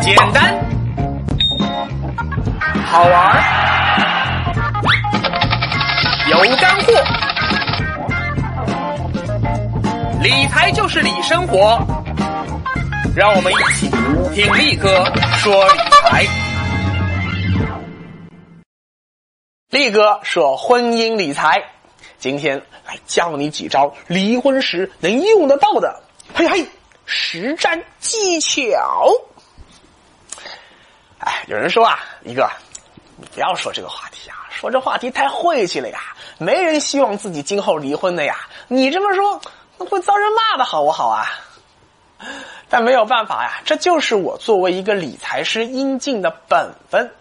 简单，好玩，有干货。理财就是理生活，让我们一起听力哥说理财。力哥说婚姻理财，今天来教你几招离婚时能用得到的，嘿嘿，实战技巧。哎，有人说啊，一个，你不要说这个话题啊，说这话题太晦气了呀，没人希望自己今后离婚的呀。你这么说，那会遭人骂的好不好啊？但没有办法呀，这就是我作为一个理财师应尽的本分。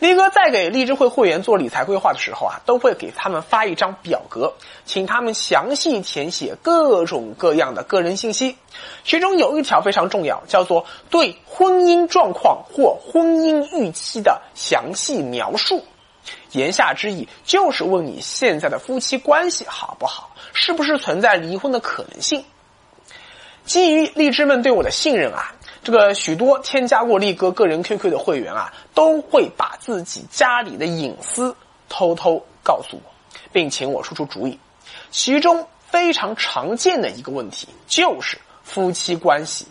力哥在给励志会会员做理财规划的时候啊，都会给他们发一张表格，请他们详细填写各种各样的个人信息。其中有一条非常重要，叫做对婚姻状况或婚姻预期的详细描述。言下之意就是问你现在的夫妻关系好不好，是不是存在离婚的可能性。基于励志们对我的信任啊。这个许多添加过力哥个人 QQ 的会员啊，都会把自己家里的隐私偷偷告诉我，并请我出出主意。其中非常常见的一个问题就是夫妻关系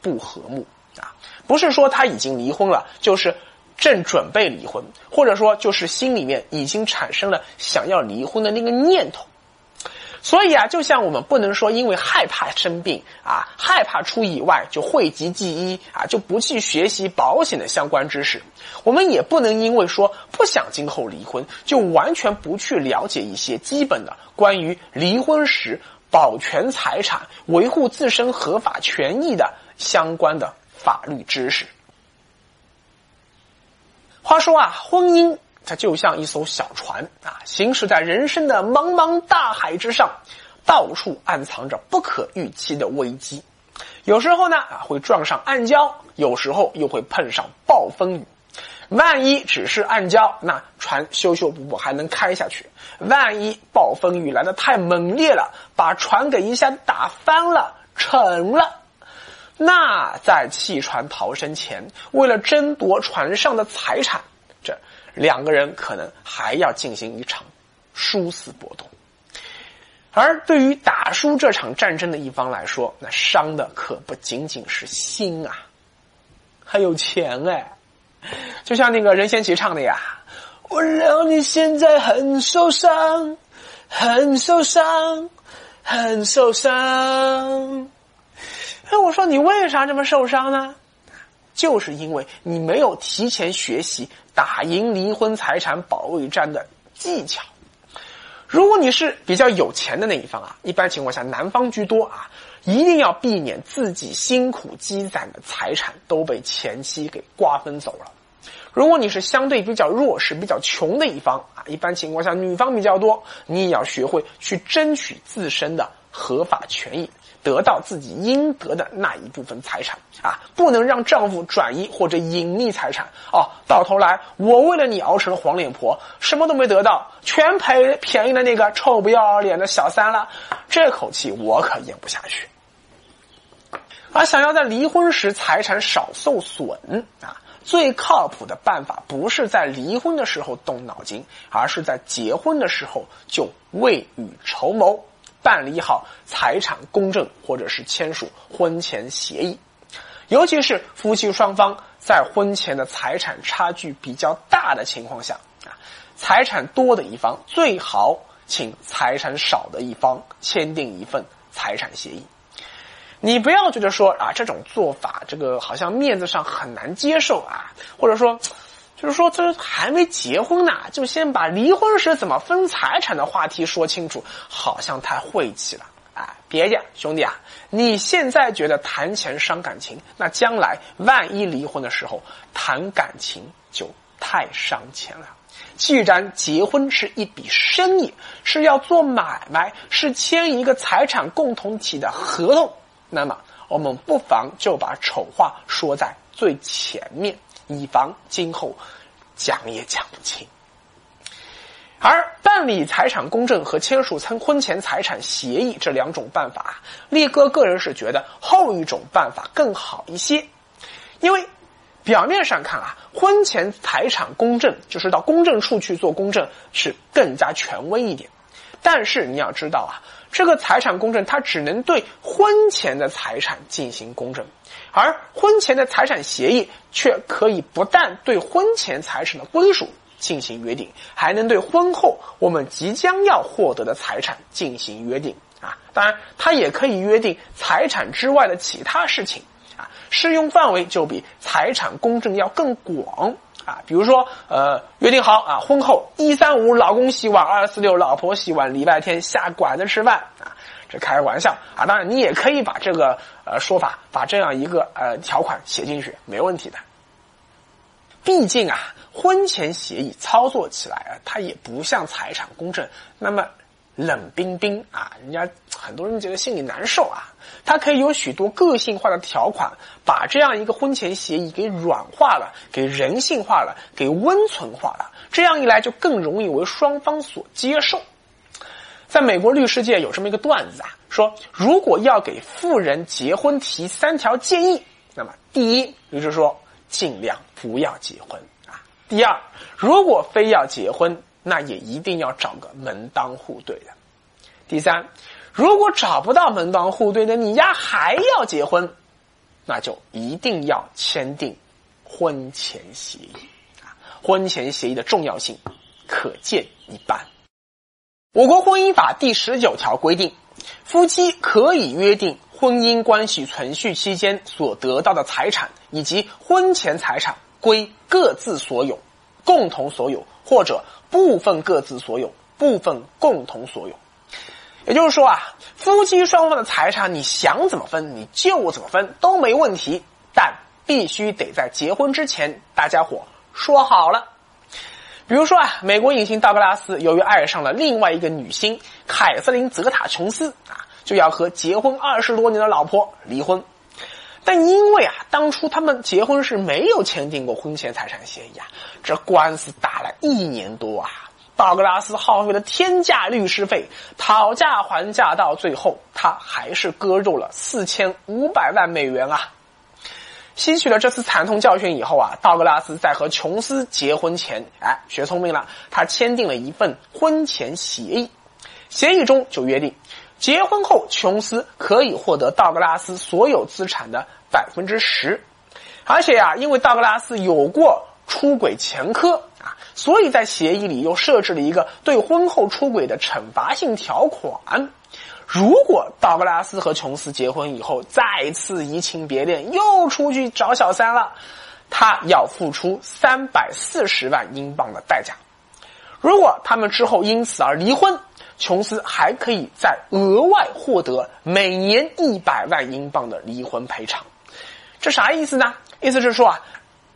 不和睦啊，不是说他已经离婚了，就是正准备离婚，或者说就是心里面已经产生了想要离婚的那个念头。所以啊，就像我们不能说因为害怕生病啊，害怕出意外就讳疾忌医啊，就不去学习保险的相关知识；我们也不能因为说不想今后离婚，就完全不去了解一些基本的关于离婚时保全财产、维护自身合法权益的相关的法律知识。话说啊，婚姻。它就像一艘小船啊，行驶在人生的茫茫大海之上，到处暗藏着不可预期的危机。有时候呢啊会撞上暗礁，有时候又会碰上暴风雨。万一只是暗礁，那船修修补补还能开下去；万一暴风雨来的太猛烈了，把船给一下打翻了、沉了，那在弃船逃生前，为了争夺船上的财产，两个人可能还要进行一场殊死搏斗，而对于打输这场战争的一方来说，那伤的可不仅仅是心啊，还有钱哎！就像那个任贤齐唱的呀：“我让你现在很受伤，很受伤，很受伤。”哎，我说你为啥这么受伤呢？就是因为你没有提前学习打赢离婚财产保卫战的技巧。如果你是比较有钱的那一方啊，一般情况下男方居多啊，一定要避免自己辛苦积攒的财产都被前妻给瓜分走了。如果你是相对比较弱势、比较穷的一方啊，一般情况下女方比较多，你也要学会去争取自身的合法权益。得到自己应得的那一部分财产啊，不能让丈夫转移或者隐匿财产哦。到头来，我为了你熬成了黄脸婆，什么都没得到，全赔便宜了那个臭不要脸的小三了。这口气我可咽不下去。而想要在离婚时财产少受损啊，最靠谱的办法不是在离婚的时候动脑筋，而是在结婚的时候就未雨绸缪。办理好财产公证，或者是签署婚前协议，尤其是夫妻双方在婚前的财产差距比较大的情况下，啊，财产多的一方最好请财产少的一方签订一份财产协议。你不要觉得说啊，这种做法这个好像面子上很难接受啊，或者说。就是说，这还没结婚呢，就先把离婚时怎么分财产的话题说清楚，好像太晦气了。哎，别介，兄弟啊，你现在觉得谈钱伤感情，那将来万一离婚的时候谈感情就太伤钱了。既然结婚是一笔生意，是要做买卖，是签一个财产共同体的合同，那么我们不妨就把丑话说在最前面。以防今后讲也讲不清。而办理财产公证和签署婚婚前财产协议这两种办法，力哥个人是觉得后一种办法更好一些，因为表面上看啊，婚前财产公证就是到公证处去做公证是更加权威一点，但是你要知道啊，这个财产公证它只能对婚前的财产进行公证，而婚前的财产协议却可以不但对婚前财产的归属。进行约定，还能对婚后我们即将要获得的财产进行约定啊！当然，它也可以约定财产之外的其他事情啊，适用范围就比财产公证要更广啊。比如说，呃，约定好啊，婚后一三五老公洗碗，二四六老婆洗碗，礼拜天下馆子吃饭啊，这开个玩笑啊。当然，你也可以把这个呃说法，把这样一个呃条款写进去，没问题的。毕竟啊。婚前协议操作起来啊，它也不像财产公证那么冷冰冰啊，人家很多人觉得心里难受啊。它可以有许多个性化的条款，把这样一个婚前协议给软化了，给人性化了，给温存化了。这样一来，就更容易为双方所接受。在美国律师界有这么一个段子啊，说如果要给富人结婚提三条建议，那么第一，律师说尽量不要结婚啊。第二，如果非要结婚，那也一定要找个门当户对的。第三，如果找不到门当户对的，你丫还要结婚，那就一定要签订婚前协议啊！婚前协议的重要性可见一斑。我国婚姻法第十九条规定，夫妻可以约定婚姻关系存续期间所得到的财产以及婚前财产。归各自所有、共同所有，或者部分各自所有、部分共同所有。也就是说啊，夫妻双方的财产，你想怎么分你就怎么分都没问题，但必须得在结婚之前大家伙说好了。比如说啊，美国影星道格拉斯由于爱上了另外一个女星凯瑟琳·泽塔·琼斯啊，就要和结婚二十多年的老婆离婚。但因为啊，当初他们结婚是没有签订过婚前财产协议啊，这官司打了一年多啊，道格拉斯耗费了天价律师费，讨价还价，到最后他还是割肉了四千五百万美元啊。吸取了这次惨痛教训以后啊，道格拉斯在和琼斯结婚前，哎，学聪明了，他签订了一份婚前协议，协议中就约定。结婚后，琼斯可以获得道格拉斯所有资产的百分之十，而且呀，因为道格拉斯有过出轨前科啊，所以在协议里又设置了一个对婚后出轨的惩罚性条款。如果道格拉斯和琼斯结婚以后再次移情别恋，又出去找小三了，他要付出三百四十万英镑的代价。如果他们之后因此而离婚。琼斯还可以再额外获得每年一百万英镑的离婚赔偿，这啥意思呢？意思是说啊，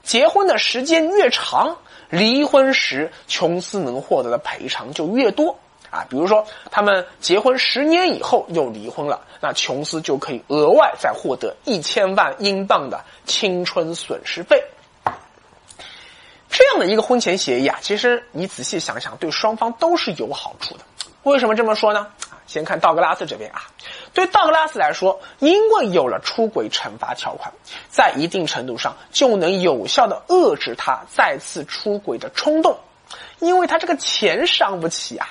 结婚的时间越长，离婚时琼斯能获得的赔偿就越多啊。比如说，他们结婚十年以后又离婚了，那琼斯就可以额外再获得一千万英镑的青春损失费。这样的一个婚前协议啊，其实你仔细想想，对双方都是有好处的。为什么这么说呢？先看道格拉斯这边啊，对道格拉斯来说，因为有了出轨惩罚条款，在一定程度上就能有效的遏制他再次出轨的冲动，因为他这个钱伤不起啊，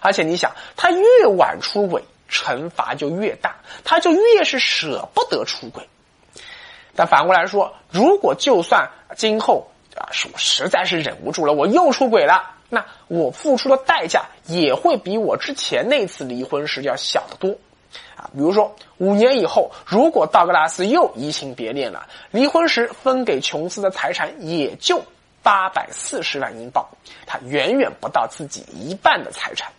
而且你想，他越晚出轨，惩罚就越大，他就越是舍不得出轨。但反过来说，如果就算今后啊，是我实在是忍不住了，我又出轨了。那我付出的代价也会比我之前那次离婚时要小得多，啊，比如说五年以后，如果道格拉斯又移情别恋了，离婚时分给琼斯的财产也就八百四十万英镑，他远远不到自己一半的财产。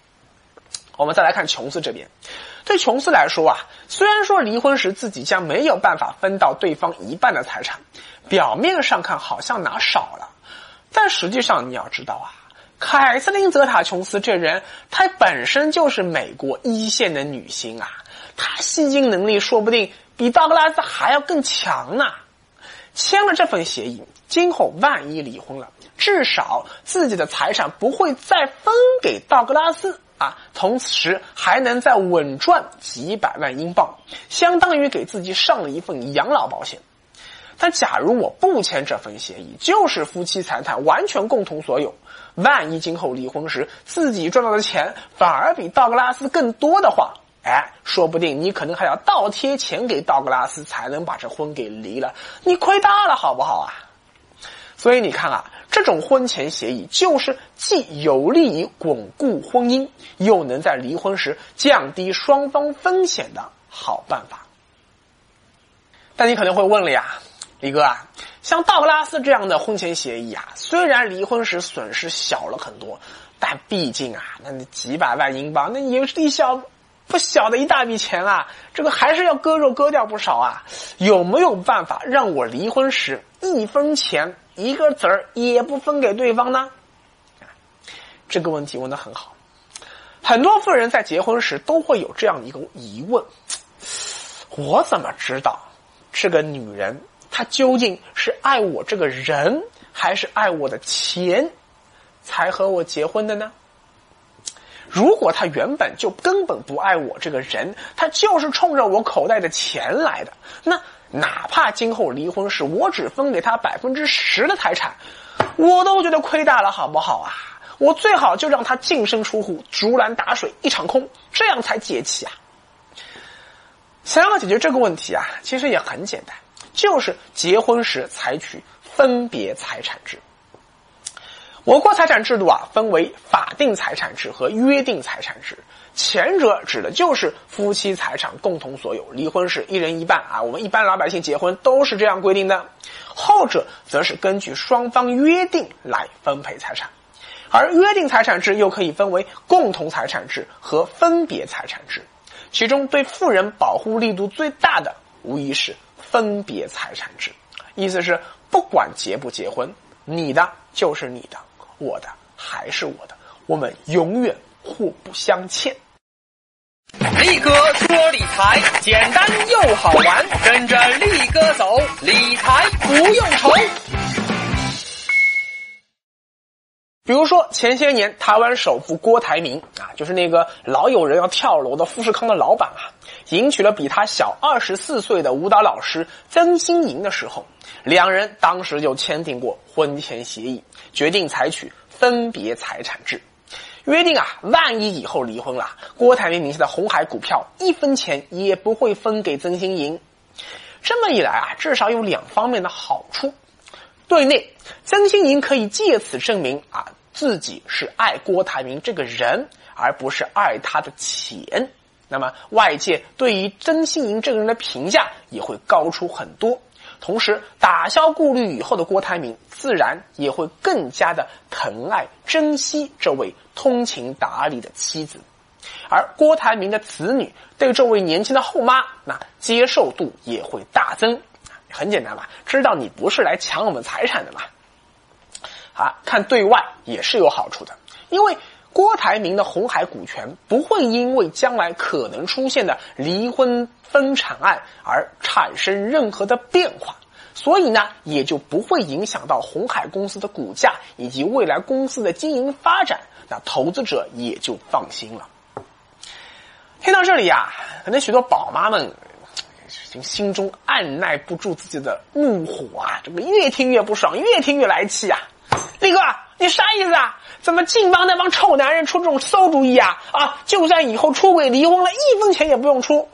我们再来看琼斯这边，对琼斯来说啊，虽然说离婚时自己将没有办法分到对方一半的财产，表面上看好像拿少了，但实际上你要知道啊。凯瑟琳·泽塔·琼斯这人，她本身就是美国一线的女星啊，她吸金能力说不定比道格拉斯还要更强呢。签了这份协议，今后万一离婚了，至少自己的财产不会再分给道格拉斯啊，同时还能再稳赚几百万英镑，相当于给自己上了一份养老保险。但假如我不签这份协议，就是夫妻财产完全共同所有，万一今后离婚时自己赚到的钱反而比道格拉斯更多的话，哎，说不定你可能还要倒贴钱给道格拉斯才能把这婚给离了，你亏大了好不好啊？所以你看啊，这种婚前协议就是既有利于巩固婚姻，又能在离婚时降低双方风险的好办法。但你可能会问了呀。李哥啊，像道格拉斯这样的婚前协议啊，虽然离婚时损失小了很多，但毕竟啊，那几百万英镑，那也是一小不小的一大笔钱啊，这个还是要割肉割掉不少啊。有没有办法让我离婚时一分钱一个子儿也不分给对方呢？这个问题问的很好，很多富人在结婚时都会有这样一个疑问：我怎么知道这个女人？她究竟是爱我这个人，还是爱我的钱，才和我结婚的呢？如果她原本就根本不爱我这个人，她就是冲着我口袋的钱来的，那哪怕今后离婚时我只分给他百分之十的财产，我都觉得亏大了，好不好啊？我最好就让他净身出户，竹篮打水一场空，这样才解气啊！想要解决这个问题啊，其实也很简单。就是结婚时采取分别财产制。我国财产制度啊，分为法定财产制和约定财产制。前者指的就是夫妻财产共同所有，离婚时一人一半啊。我们一般老百姓结婚都是这样规定的。后者则是根据双方约定来分配财产，而约定财产制又可以分为共同财产制和分别财产制。其中对富人保护力度最大的，无疑是。分别财产制，意思是不管结不结婚，你的就是你的，我的还是我的，我们永远互不相欠。力哥说理财简单又好玩，跟着力哥走，理财不用愁。比如说前些年台湾首富郭台铭啊，就是那个老有人要跳楼的富士康的老板啊。迎娶了比他小二十四岁的舞蹈老师曾心莹的时候，两人当时就签订过婚前协议，决定采取分别财产制，约定啊，万一以后离婚了，郭台铭名下的红海股票一分钱也不会分给曾心莹。这么一来啊，至少有两方面的好处：对内，曾心莹可以借此证明啊，自己是爱郭台铭这个人，而不是爱他的钱。那么外界对于曾心莹这个人的评价也会高出很多，同时打消顾虑以后的郭台铭自然也会更加的疼爱珍惜这位通情达理的妻子，而郭台铭的子女对这位年轻的后妈那接受度也会大增。很简单嘛，知道你不是来抢我们财产的嘛。啊，看对外也是有好处的，因为。郭台铭的红海股权不会因为将来可能出现的离婚分产案而产生任何的变化，所以呢，也就不会影响到红海公司的股价以及未来公司的经营发展，那投资者也就放心了。听到这里呀，可能许多宝妈们心中按耐不住自己的怒火啊，这个越听越不爽，越听越来气啊！力哥，你啥意思啊？怎么净帮那帮臭男人出这种馊主意啊？啊，就算以后出轨离婚了，一分钱也不用出，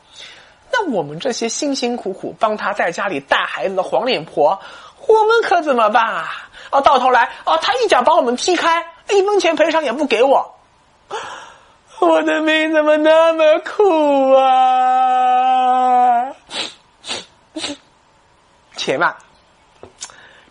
那我们这些辛辛苦苦帮他在家里带孩子的黄脸婆，我们可怎么办啊？啊，到头来啊，他一脚把我们踢开，一分钱赔偿也不给我，我的命怎么那么苦啊？且慢。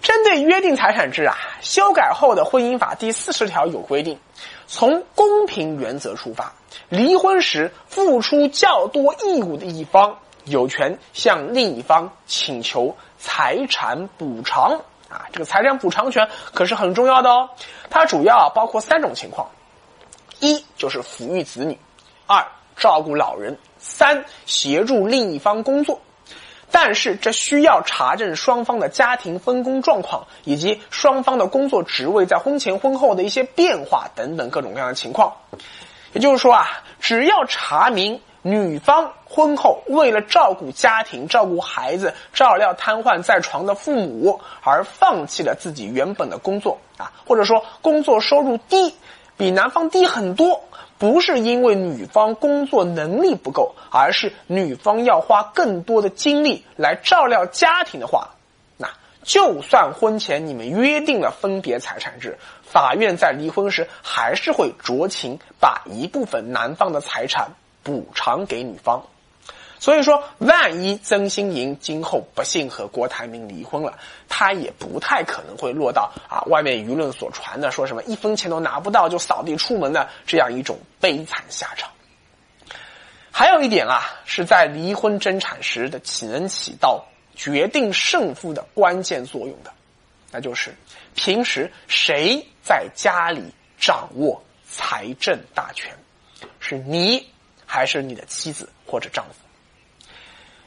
针对约定财产制啊，修改后的婚姻法第四十条有规定：从公平原则出发，离婚时付出较多义务的一方有权向另一方请求财产补偿。啊，这个财产补偿权可是很重要的哦。它主要包括三种情况：一就是抚育子女；二照顾老人；三协助另一方工作。但是这需要查证双方的家庭分工状况，以及双方的工作职位在婚前婚后的一些变化等等各种各样的情况。也就是说啊，只要查明女方婚后为了照顾家庭、照顾孩子、照料瘫痪在床的父母而放弃了自己原本的工作啊，或者说工作收入低，比男方低很多，不是因为女方工作能力不够，而是女方要花更多的精力来照料家庭的话，那就算婚前你们约定了分别财产制。法院在离婚时还是会酌情把一部分男方的财产补偿给女方，所以说，万一曾心莹今后不幸和郭台铭离婚了，他也不太可能会落到啊外面舆论所传的说什么一分钱都拿不到就扫地出门的这样一种悲惨下场。还有一点啊，是在离婚争产时的起能起到决定胜负的关键作用的，那就是平时谁。在家里掌握财政大权，是你还是你的妻子或者丈夫？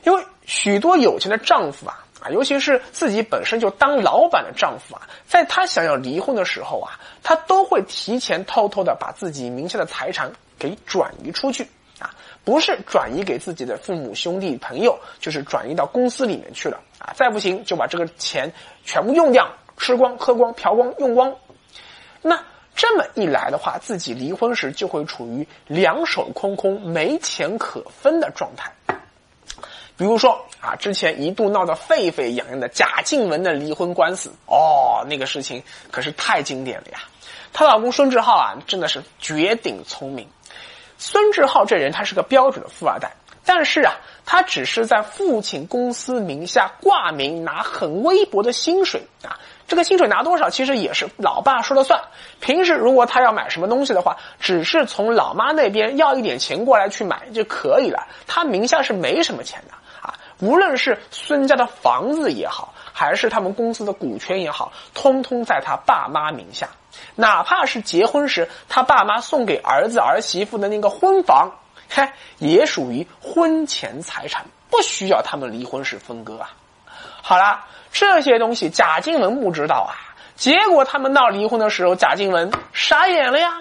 因为许多有钱的丈夫啊啊，尤其是自己本身就当老板的丈夫啊，在他想要离婚的时候啊，他都会提前偷偷的把自己名下的财产给转移出去啊，不是转移给自己的父母兄弟朋友，就是转移到公司里面去了啊，再不行就把这个钱全部用掉，吃光、喝光、嫖光、用光。那这么一来的话，自己离婚时就会处于两手空空、没钱可分的状态。比如说啊，之前一度闹得沸沸扬扬的贾静雯的离婚官司，哦，那个事情可是太经典了呀。她老公孙志浩啊，真的是绝顶聪明。孙志浩这人他是个标准的富二代，但是啊，他只是在父亲公司名下挂名拿很微薄的薪水啊。这个薪水拿多少，其实也是老爸说了算。平时如果他要买什么东西的话，只是从老妈那边要一点钱过来去买就可以了。他名下是没什么钱的。无论是孙家的房子也好，还是他们公司的股权也好，通通在他爸妈名下。哪怕是结婚时他爸妈送给儿子儿媳妇的那个婚房，嘿，也属于婚前财产，不需要他们离婚时分割啊。好了。这些东西贾静雯不知道啊，结果他们闹离婚的时候，贾静雯傻眼了呀。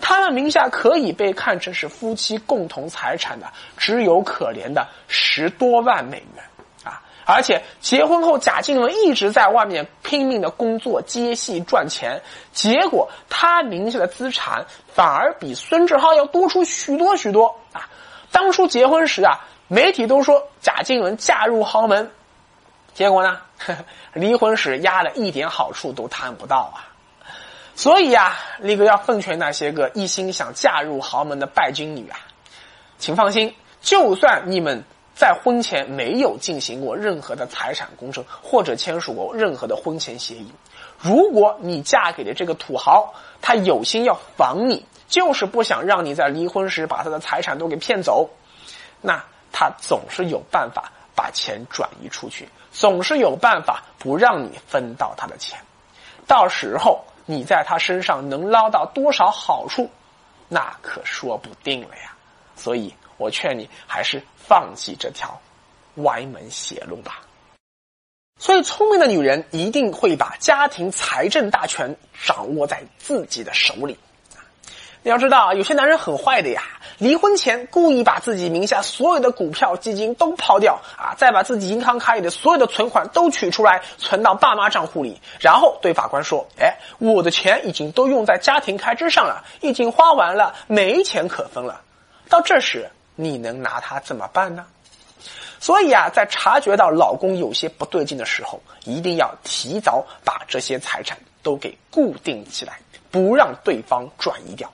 他们名下可以被看成是夫妻共同财产的，只有可怜的十多万美元啊！而且结婚后，贾静雯一直在外面拼命的工作接戏赚钱，结果他名下的资产反而比孙志浩要多出许多许多啊！当初结婚时啊，媒体都说贾静雯嫁入豪门。结果呢？离婚时压了一点好处都谈不到啊！所以呀，力哥要奉劝那些个一心想嫁入豪门的拜金女啊，请放心，就算你们在婚前没有进行过任何的财产公证，或者签署过任何的婚前协议，如果你嫁给的这个土豪，他有心要防你，就是不想让你在离婚时把他的财产都给骗走，那他总是有办法。把钱转移出去，总是有办法不让你分到他的钱。到时候你在他身上能捞到多少好处，那可说不定了呀。所以我劝你还是放弃这条歪门邪路吧。所以，聪明的女人一定会把家庭财政大权掌握在自己的手里。你要知道，有些男人很坏的呀。离婚前故意把自己名下所有的股票基金都抛掉啊，再把自己银行卡里的所有的存款都取出来存到爸妈账户里，然后对法官说：“哎，我的钱已经都用在家庭开支上了，已经花完了，没钱可分了。”到这时，你能拿他怎么办呢？所以啊，在察觉到老公有些不对劲的时候，一定要提早把这些财产都给固定起来，不让对方转移掉。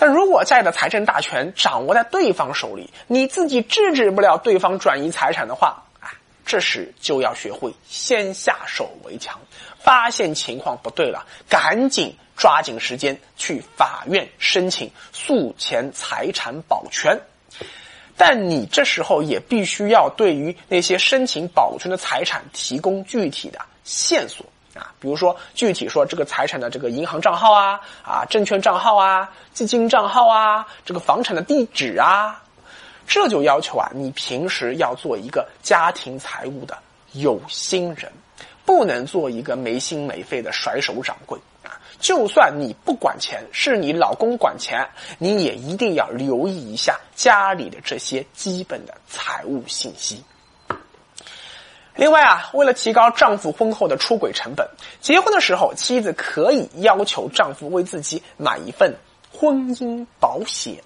但如果家里的财政大权掌握在对方手里，你自己制止不了对方转移财产的话，啊，这时就要学会先下手为强，发现情况不对了，赶紧抓紧时间去法院申请诉前财产保全。但你这时候也必须要对于那些申请保全的财产提供具体的线索。啊，比如说具体说这个财产的这个银行账号啊，啊证券账号啊，基金账号啊，这个房产的地址啊，这就要求啊，你平时要做一个家庭财务的有心人，不能做一个没心没肺的甩手掌柜啊。就算你不管钱，是你老公管钱，你也一定要留意一下家里的这些基本的财务信息。另外啊，为了提高丈夫婚后的出轨成本，结婚的时候妻子可以要求丈夫为自己买一份婚姻保险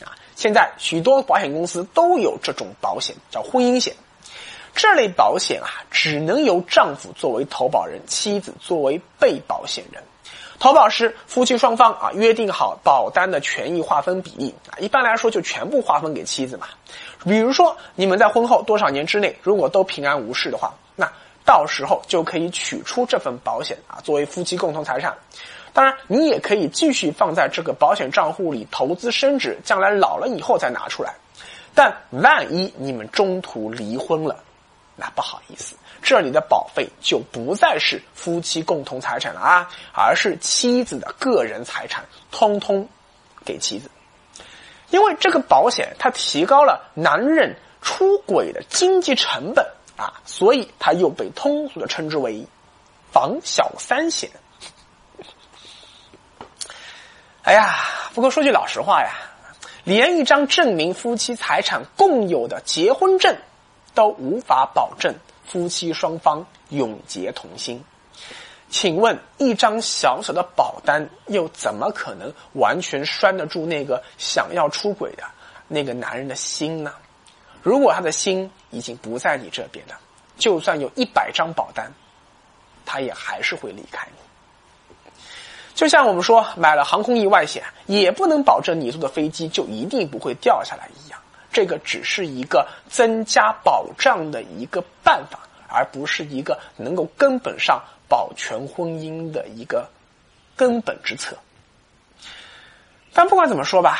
啊。现在许多保险公司都有这种保险，叫婚姻险。这类保险啊，只能由丈夫作为投保人，妻子作为被保险人。投保时，夫妻双方啊约定好保单的权益划分比例啊，一般来说就全部划分给妻子嘛。比如说，你们在婚后多少年之内，如果都平安无事的话，那到时候就可以取出这份保险啊，作为夫妻共同财产。当然，你也可以继续放在这个保险账户里投资升值，将来老了以后再拿出来。但万一你们中途离婚了，那不好意思。这里的保费就不再是夫妻共同财产了啊，而是妻子的个人财产，通通给妻子。因为这个保险它提高了男人出轨的经济成本啊，所以它又被通俗的称之为防小三险。哎呀，不过说句老实话呀，连一张证明夫妻财产共有的结婚证都无法保证。夫妻双方永结同心，请问一张小小的保单又怎么可能完全拴得住那个想要出轨的那个男人的心呢？如果他的心已经不在你这边了，就算有一百张保单，他也还是会离开你。就像我们说买了航空意外险，也不能保证你坐的飞机就一定不会掉下来一样。这个只是一个增加保障的一个办法，而不是一个能够根本上保全婚姻的一个根本之策。但不管怎么说吧，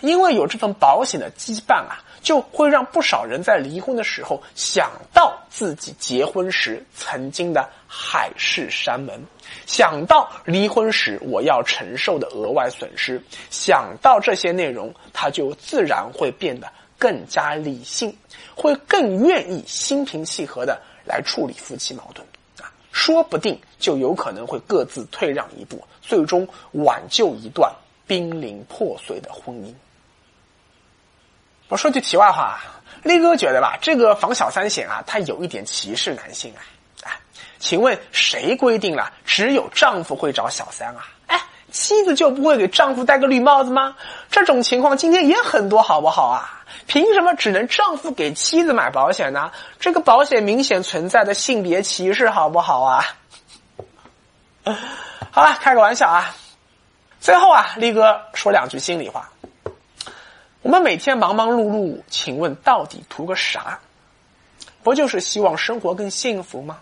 因为有这份保险的羁绊啊，就会让不少人在离婚的时候想到自己结婚时曾经的海誓山盟，想到离婚时我要承受的额外损失，想到这些内容，他就自然会变得。更加理性，会更愿意心平气和的来处理夫妻矛盾啊，说不定就有可能会各自退让一步，最终挽救一段濒临破碎的婚姻。我说句题外话啊，力哥觉得吧，这个防小三险啊，它有一点歧视男性啊，哎，请问谁规定了只有丈夫会找小三啊？妻子就不会给丈夫戴个绿帽子吗？这种情况今天也很多，好不好啊？凭什么只能丈夫给妻子买保险呢？这个保险明显存在的性别歧视，好不好啊？好了，开个玩笑啊。最后啊，力哥说两句心里话。我们每天忙忙碌碌，请问到底图个啥？不就是希望生活更幸福吗？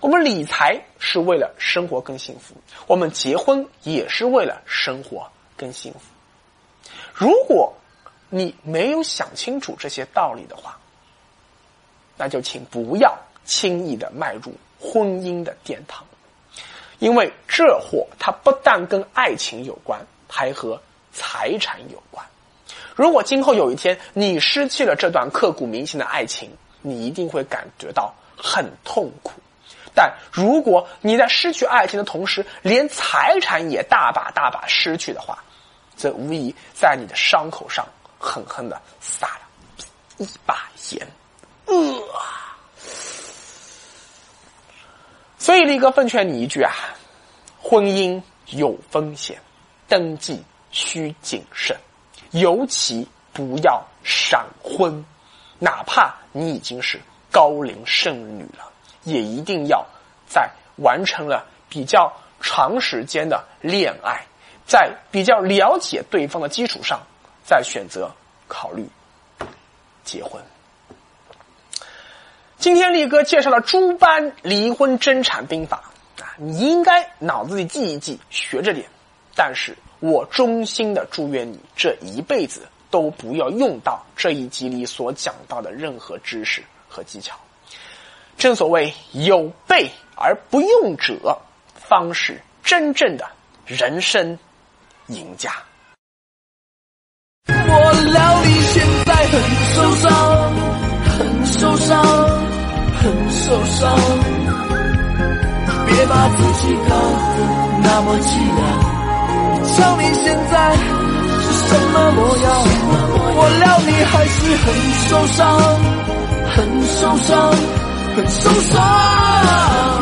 我们理财是为了生活更幸福，我们结婚也是为了生活更幸福。如果你没有想清楚这些道理的话，那就请不要轻易的迈入婚姻的殿堂，因为这货它不但跟爱情有关，还和财产有关。如果今后有一天你失去了这段刻骨铭心的爱情，你一定会感觉到很痛苦。但如果你在失去爱情的同时，连财产也大把大把失去的话，则无疑在你的伤口上。狠狠的撒了一把盐，呃，所以力哥奉劝你一句啊，婚姻有风险，登记需谨慎，尤其不要闪婚，哪怕你已经是高龄剩女了，也一定要在完成了比较长时间的恋爱，在比较了解对方的基础上。再选择考虑结婚。今天力哥介绍了诸般离婚争产兵法啊，你应该脑子里记一记，学着点。但是我衷心的祝愿你这一辈子都不要用到这一集里所讲到的任何知识和技巧。正所谓有备而不用者，方是真正的人生赢家。我料理。现在很受伤，很受伤，很受伤。别把自己搞得那么凄凉，想你现在是什么模样？我料你还是很受伤，很受伤，很松散。